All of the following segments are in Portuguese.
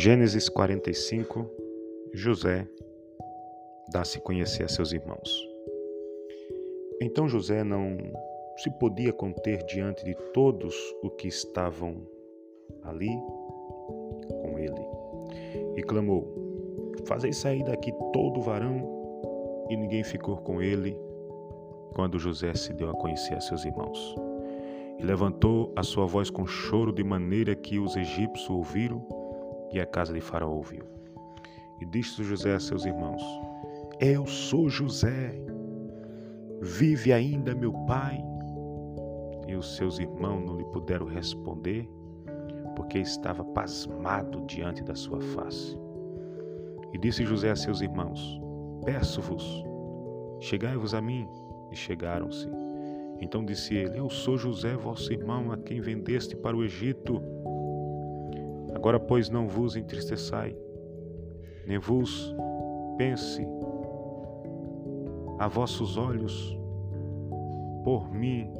Gênesis 45 José dá-se conhecer a seus irmãos. Então José não se podia conter diante de todos os que estavam ali com ele. E clamou: Fazei sair daqui todo varão. E ninguém ficou com ele quando José se deu a conhecer a seus irmãos. E levantou a sua voz com choro, de maneira que os egípcios ouviram e a casa de Faraó ouviu. E disse José a seus irmãos: Eu sou José. Vive ainda meu pai? E os seus irmãos não lhe puderam responder, porque estava pasmado diante da sua face. E disse José a seus irmãos: Peço-vos, chegai-vos a mim. E chegaram-se. Então disse ele: Eu sou José, vosso irmão, a quem vendeste para o Egito. Agora, pois, não vos entristeçai, nem vos pense a vossos olhos por mim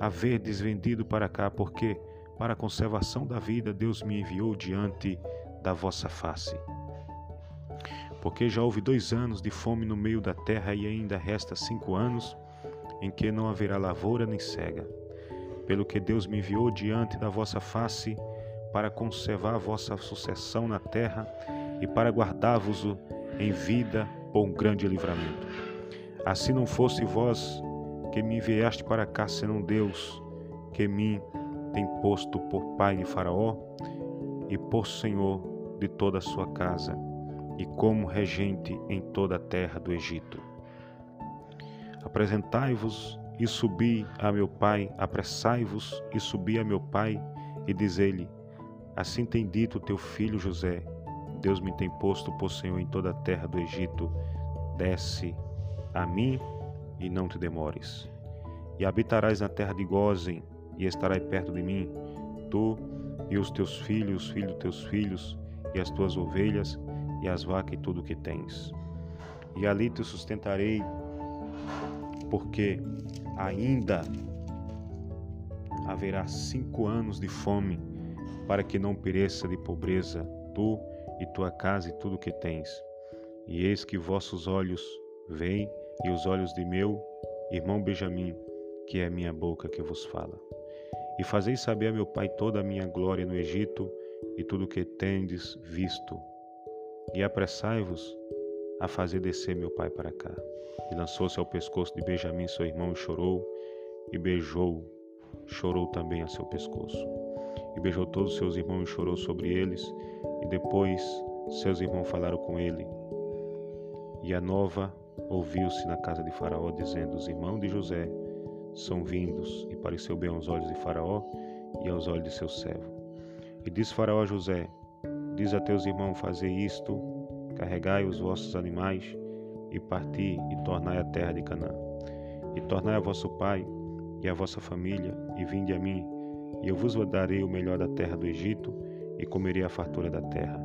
haver desvendido para cá, porque para a conservação da vida Deus me enviou diante da vossa face. Porque já houve dois anos de fome no meio da terra e ainda resta cinco anos em que não haverá lavoura nem cega. Pelo que Deus me enviou diante da vossa face para conservar a vossa sucessão na terra e para guardar-vos em vida por um grande livramento. Assim não fosse vós que me enviaste para cá, senão Deus, que mim tem posto por pai de Faraó e por senhor de toda a sua casa, e como regente em toda a terra do Egito. Apresentai-vos e subi a meu pai, apressai-vos e subi a meu pai, e diz-lhe: Assim tem dito teu filho José: Deus me tem posto por Senhor em toda a terra do Egito. Desce a mim e não te demores. E habitarás na terra de Gozen, e estarás perto de mim, tu e os teus filhos, os filhos dos teus filhos, e as tuas ovelhas, e as vacas e tudo o que tens. E ali te sustentarei, porque ainda haverá cinco anos de fome para que não pereça de pobreza tu e tua casa e tudo o que tens. E eis que vossos olhos veem, e os olhos de meu irmão Benjamim, que é a minha boca que vos fala. E fazeis saber a meu pai toda a minha glória no Egito e tudo o que tendes visto. E apressai-vos a fazer descer meu pai para cá. E lançou-se ao pescoço de Benjamim, seu irmão, e chorou, e beijou, chorou também a seu pescoço e beijou todos os seus irmãos e chorou sobre eles. E depois seus irmãos falaram com ele. E a nova ouviu-se na casa de Faraó, dizendo: Os irmãos de José são vindos, e pareceu bem aos olhos de Faraó e aos olhos de seu servo. E disse Faraó a José: Diz a teus irmãos: Fazei isto, carregai os vossos animais, e parti, e tornai a terra de Canaã. E tornai a vosso pai e a vossa família, e vinde a mim, e eu vos darei o melhor da terra do Egito, e comerei a fartura da terra.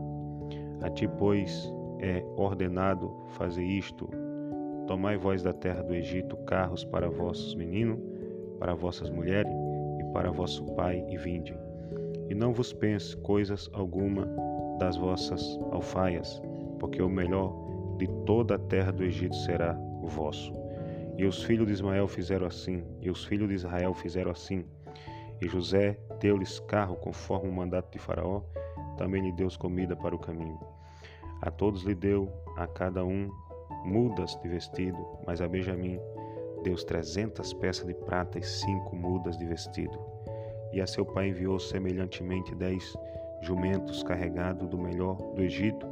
A ti, pois, é ordenado fazer isto: tomai vós da terra do Egito carros para vossos meninos, para vossas mulheres e para vosso pai, e vinde. E não vos pense coisas alguma das vossas alfaias, porque o melhor de toda a terra do Egito será vosso. E os filhos de Ismael fizeram assim, e os filhos de Israel fizeram assim. E José deu-lhes carro conforme o mandato de Faraó, também lhe deu comida para o caminho. A todos lhe deu, a cada um, mudas de vestido, mas a Benjamim deu trezentas peças de prata e cinco mudas de vestido. E a seu pai enviou semelhantemente dez jumentos carregados do melhor do Egito,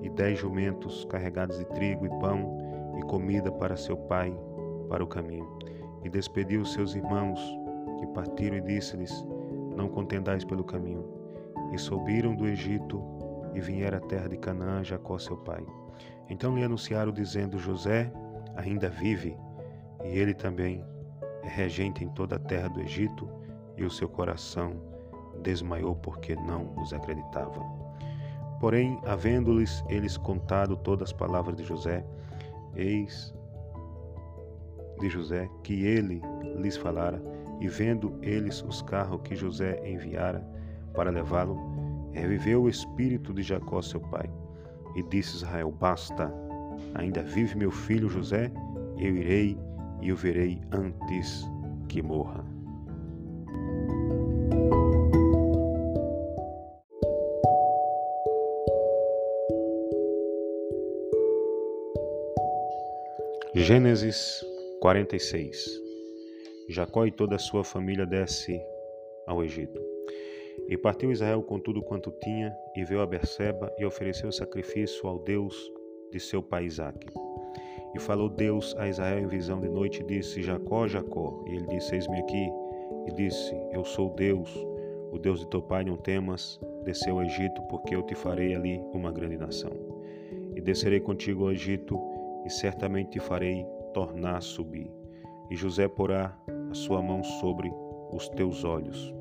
e dez jumentos carregados de trigo e pão e comida para seu pai para o caminho. E despediu os seus irmãos que partiram e disse-lhes: Não contendais pelo caminho. E subiram do Egito e vieram à terra de Canaã, Jacó seu pai. Então lhe anunciaram, dizendo: José ainda vive, e ele também é regente em toda a terra do Egito, e o seu coração desmaiou porque não os acreditava. Porém, havendo-lhes eles contado todas as palavras de José, eis de José que ele lhes falara, e vendo eles os carros que José enviara para levá-lo, Reviveu o espírito de Jacó, seu pai, e disse Israel: Basta, ainda vive meu filho José, eu irei e o verei antes que morra. Gênesis 46 Jacó e toda a sua família desce ao Egito. E partiu Israel com tudo quanto tinha, e veio a Berseba e ofereceu sacrifício ao Deus de seu pai Isaque. E falou Deus a Israel em visão de noite e disse: Jacó, Jacó. E ele disse: Eis-me aqui. E disse: Eu sou Deus, o Deus de teu pai, não temas, desceu ao Egito, porque eu te farei ali uma grande nação. E descerei contigo ao Egito, e certamente te farei tornar a subir. E José porá sua mão sobre os teus olhos.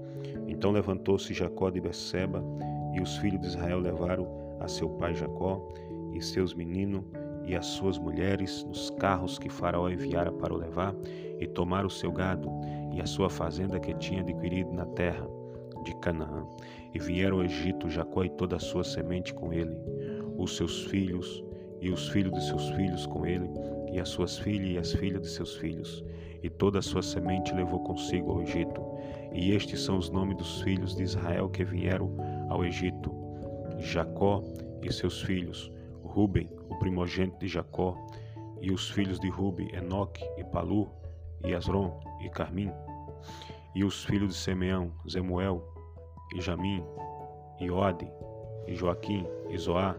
Então levantou-se Jacó de Beceba, e os filhos de Israel levaram a seu pai Jacó e seus meninos e as suas mulheres nos carros que Faraó enviara para o levar, e tomaram o seu gado e a sua fazenda que tinha adquirido na terra de Canaã. E vieram ao Egito Jacó e toda a sua semente com ele, os seus filhos e os filhos de seus filhos com ele, e as suas filhas e as filhas de seus filhos, e toda a sua semente levou consigo ao Egito. E estes são os nomes dos filhos de Israel que vieram ao Egito: Jacó e seus filhos, Ruben, o primogênito de Jacó, e os filhos de Ruben, Enoque e Palu, e Asron e Carmim, e os filhos de Simeão, Zemuel, e Jamim, e Ode, e Joaquim, e Zoá,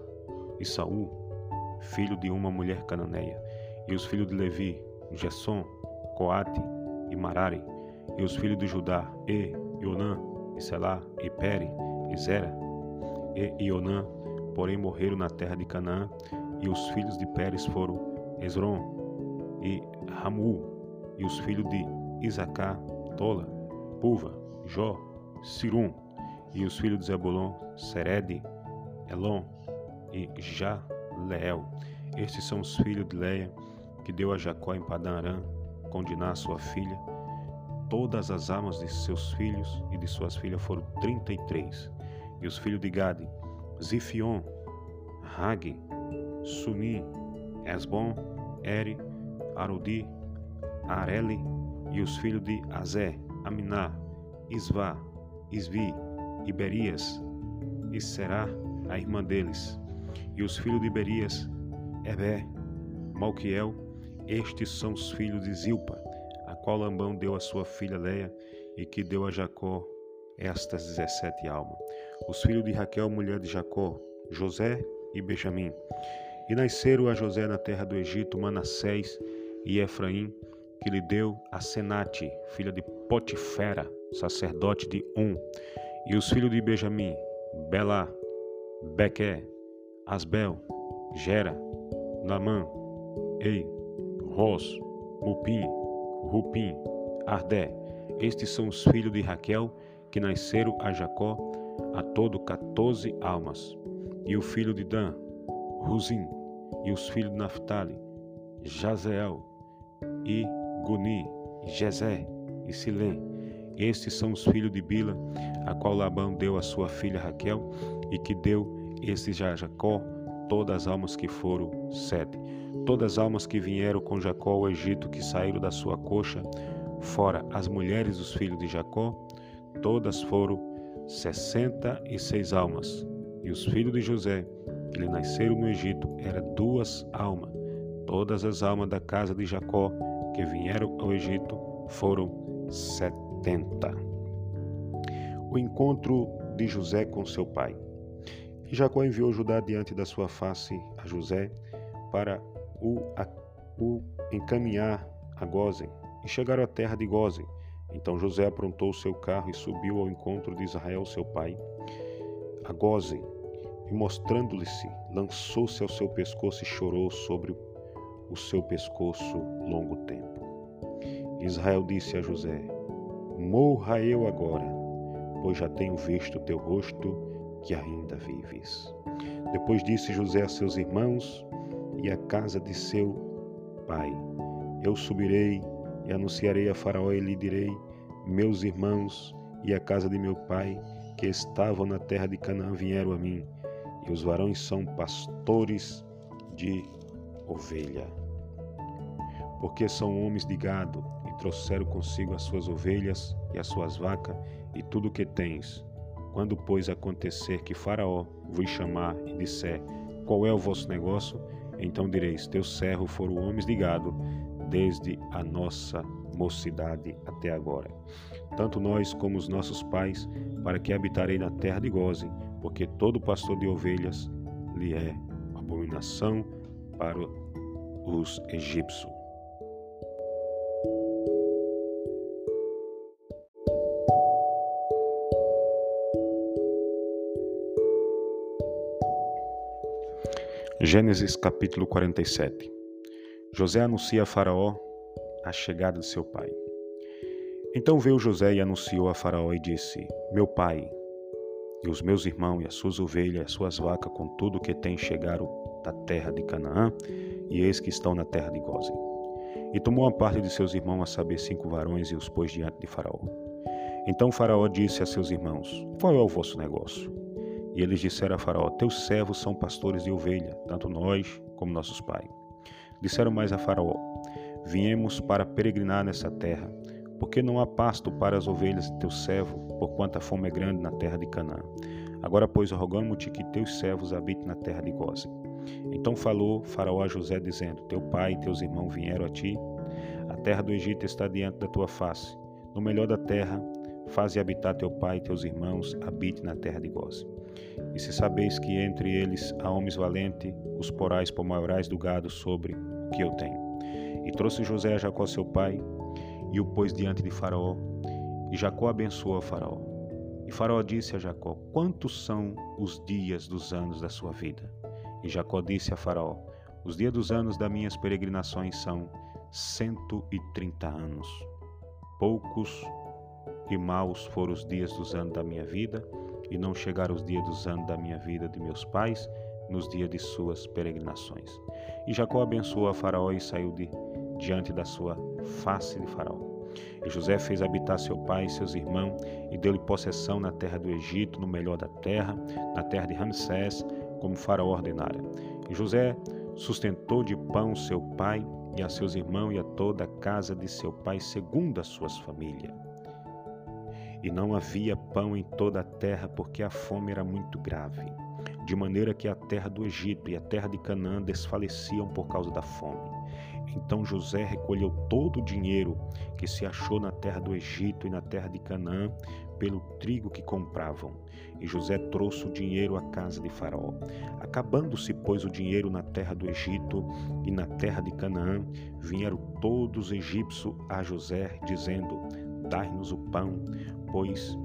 e Saul, filho de uma mulher cananeia, e os filhos de Levi, Gesson, Coate e Marari, e os filhos de Judá, E, Ionã, e Selá, e Pere, e Zera, e Ionã, porém morreram na terra de Canaã, e os filhos de Pérez foram Esron e Ramu, e os filhos de Isacar, Tola, Puva, Jó, Sirum, e os filhos de Zebulon, Sered, Elon e Jaleel. Estes são os filhos de Leia, que deu a Jacó em Padã Arã, com Diná, sua filha. Todas as armas de seus filhos e de suas filhas foram trinta e três. E os filhos de Gade, Zifion, Hagi, Suni, Esbon, Eri, Arudi, Areli, e os filhos de Azé, Aminá, Isvá, Isvi, Iberias, e Será, a irmã deles. E os filhos de Iberias, Ebé, Malquiel, estes são os filhos de Zilpa, a qual Lambão deu a sua filha Leia e que deu a Jacó estas dezessete almas. Os filhos de Raquel, mulher de Jacó, José e Benjamim. E nasceram a José na terra do Egito Manassés e Efraim, que lhe deu a Senate, filha de Potifera, sacerdote de Um. E os filhos de Benjamim, Belá, Bequé, Asbel, Gera, Namã, Ei, Ros, Mupim, Rupim, Ardé. Estes são os filhos de Raquel que nasceram a Jacó, a todo quatorze almas. E o filho de Dan, Ruzim, e os filhos de Naphtali, Jazeel, e Guni, Jezé e Silém. Estes são os filhos de Bila, a qual Labão deu a sua filha Raquel, e que deu estes a Jacó todas as almas que foram sete, todas as almas que vieram com Jacó ao Egito, que saíram da sua coxa, fora as mulheres dos filhos de Jacó, todas foram sessenta e seis almas. E os filhos de José, que lhe nasceram no Egito, eram duas almas. Todas as almas da casa de Jacó que vieram ao Egito foram setenta. O encontro de José com seu pai. E Jacó enviou Judá diante da sua face a José para o, a, o encaminhar a Gozen. E chegaram à terra de Gozen. Então José aprontou seu carro e subiu ao encontro de Israel, seu pai, a Gozen. E mostrando-lhe-se, lançou-se ao seu pescoço e chorou sobre o seu pescoço longo tempo. Israel disse a José: Morra eu agora, pois já tenho visto teu rosto que ainda vives. Depois disse José a seus irmãos e à casa de seu pai: Eu subirei e anunciarei a Faraó e lhe direi: Meus irmãos e a casa de meu pai que estavam na terra de Canaã vieram a mim, e os varões são pastores de ovelha. Porque são homens de gado, e trouxeram consigo as suas ovelhas e as suas vacas, e tudo o que tens. Quando, pois, acontecer que Faraó vos chamar e disser: Qual é o vosso negócio? Então direis: Teus servos foram homens de gado, desde a nossa mocidade até agora. Tanto nós como os nossos pais, para que habitarei na terra de Goze, porque todo pastor de ovelhas lhe é abominação para os egípcios. Gênesis capítulo 47 José anuncia a Faraó a chegada de seu pai. Então veio José e anunciou a Faraó e disse: Meu pai, e os meus irmãos, e as suas ovelhas, e as suas vacas, com tudo que tem, chegaram da terra de Canaã, e eis que estão na terra de Gozen. E tomou a parte de seus irmãos, a saber, cinco varões, e os pôs diante de Faraó. Então Faraó disse a seus irmãos: Qual é o vosso negócio? E eles disseram a Faraó: Teus servos são pastores de ovelha, tanto nós como nossos pais. Disseram mais a Faraó: Viemos para peregrinar nessa terra, porque não há pasto para as ovelhas de teu servo, porquanto a fome é grande na terra de Canaã. Agora, pois, rogamos-te que teus servos habitem na terra de Goze. Então falou Faraó a José, dizendo: Teu pai e teus irmãos vieram a ti. A terra do Egito está diante da tua face. No melhor da terra, faze habitar teu pai e teus irmãos, habite na terra de Goze. E se sabeis que entre eles há homens valentes, os porais por maiorais do gado sobre o que eu tenho. E trouxe José a Jacó seu pai, e o pôs diante de Faraó, e Jacó abençoou a Faraó. E Faraó disse a Jacó: Quantos são os dias dos anos da sua vida? E Jacó disse a Faraó: Os dias dos anos das minhas peregrinações são cento e trinta anos. Poucos e maus foram os dias dos anos da minha vida, e não chegaram os dias dos anos da minha vida de meus pais, nos dias de suas peregrinações. E Jacó abençoou a Faraó e saiu de, diante da sua face de Faraó. E José fez habitar seu pai e seus irmãos, e deu-lhe possessão na terra do Egito, no melhor da terra, na terra de Ramsés, como Faraó ordenara. E José sustentou de pão seu pai e a seus irmãos e a toda a casa de seu pai, segundo as suas famílias. E não havia pão em toda a terra, porque a fome era muito grave, de maneira que a terra do Egito e a terra de Canaã desfaleciam por causa da fome. Então José recolheu todo o dinheiro que se achou na terra do Egito e na terra de Canaã pelo trigo que compravam. E José trouxe o dinheiro à casa de Faraó. Acabando-se, pois, o dinheiro na terra do Egito e na terra de Canaã, vieram todos os egípcios a José, dizendo: Dai-nos o pão, pois,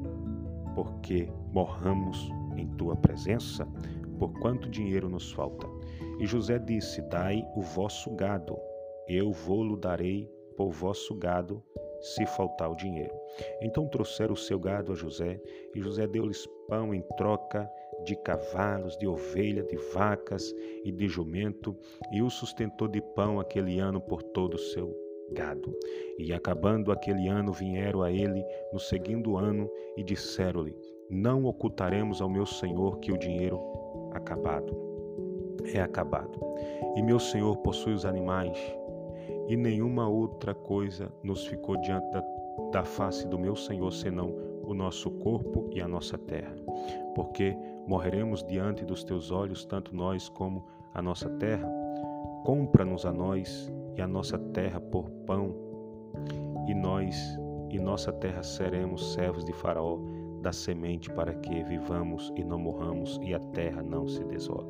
porque morramos em tua presença, por quanto dinheiro nos falta. E José disse: Dai o vosso gado, eu vou-lo darei por vosso gado, se faltar o dinheiro. Então trouxeram o seu gado a José, e José deu-lhes pão em troca de cavalos, de ovelha, de vacas e de jumento, e o sustentou de pão aquele ano por todo o seu E acabando aquele ano, vieram a ele no segundo ano e disseram-lhe: Não ocultaremos ao meu senhor que o dinheiro acabado é acabado. E meu senhor possui os animais, e nenhuma outra coisa nos ficou diante da, da face do meu senhor senão o nosso corpo e a nossa terra. Porque morreremos diante dos teus olhos, tanto nós como a nossa terra. Compra-nos a nós e a nossa terra por pão, e nós e nossa terra seremos servos de Faraó da semente para que vivamos e não morramos e a terra não se desole.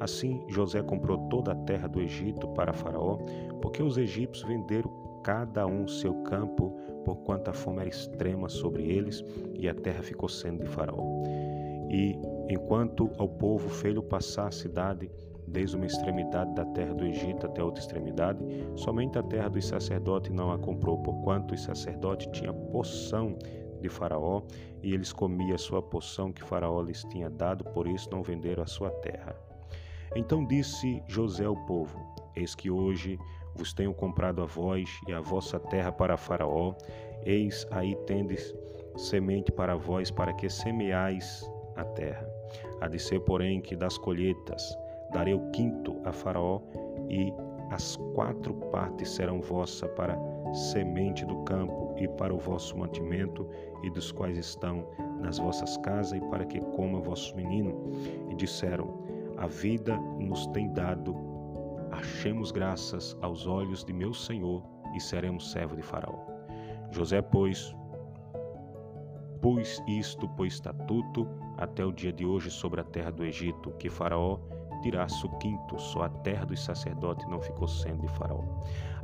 Assim, José comprou toda a terra do Egito para Faraó, porque os egípcios venderam cada um seu campo, porquanto a fome era extrema sobre eles, e a terra ficou sendo de Faraó. E enquanto ao povo fez-lhe passar a cidade, desde uma extremidade da terra do Egito até outra extremidade, somente a terra dos sacerdotes não a comprou, porquanto os sacerdotes tinham poção de Faraó, e eles comiam a sua poção que Faraó lhes tinha dado, por isso não venderam a sua terra. Então disse José ao povo: Eis que hoje vos tenho comprado a vós e a vossa terra para Faraó, eis aí tendes semente para vós, para que semeais a terra. Há de ser, porém, que das colheitas darei o quinto a Faraó, e as quatro partes serão vossa para semente do campo e para o vosso mantimento, e dos quais estão nas vossas casas, e para que coma vosso menino. E disseram: A vida nos tem dado, achemos graças aos olhos de meu Senhor, e seremos servo de Faraó. José, pois, pus isto por estatuto até o dia de hoje sobre a terra do Egito, que Faraó tirasse o quinto, só a terra dos sacerdotes não ficou sendo de Faraó.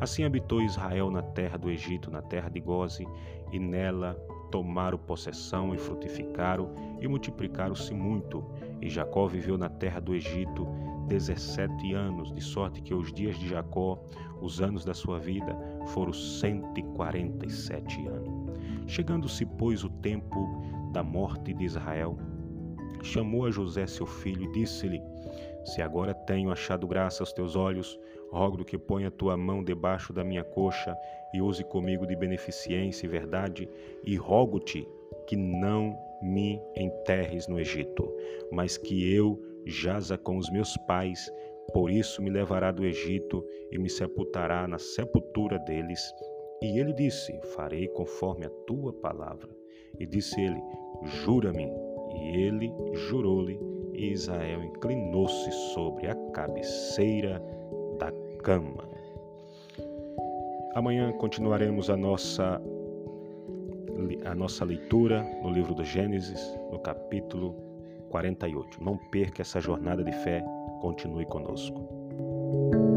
Assim habitou Israel na terra do Egito, na terra de Goze, e nela tomaram possessão e frutificaram e multiplicaram-se muito. E Jacó viveu na terra do Egito dezessete anos, de sorte que os dias de Jacó, os anos da sua vida, foram cento e quarenta e sete anos. Chegando-se, pois, o tempo da morte de Israel, chamou a José seu filho e disse-lhe: Se agora tenho achado graça aos teus olhos, rogo que ponha a tua mão debaixo da minha coxa e use comigo de beneficência e verdade, e rogo-te que não me enterres no Egito, mas que eu jaza com os meus pais, por isso me levará do Egito e me sepultará na sepultura deles. E ele disse: Farei conforme a tua palavra. E disse ele: Jura-me. E ele jurou-lhe, e Israel inclinou-se sobre a cabeceira da cama. Amanhã continuaremos a nossa a nossa leitura no livro do Gênesis, no capítulo 48. Não perca essa jornada de fé, continue conosco.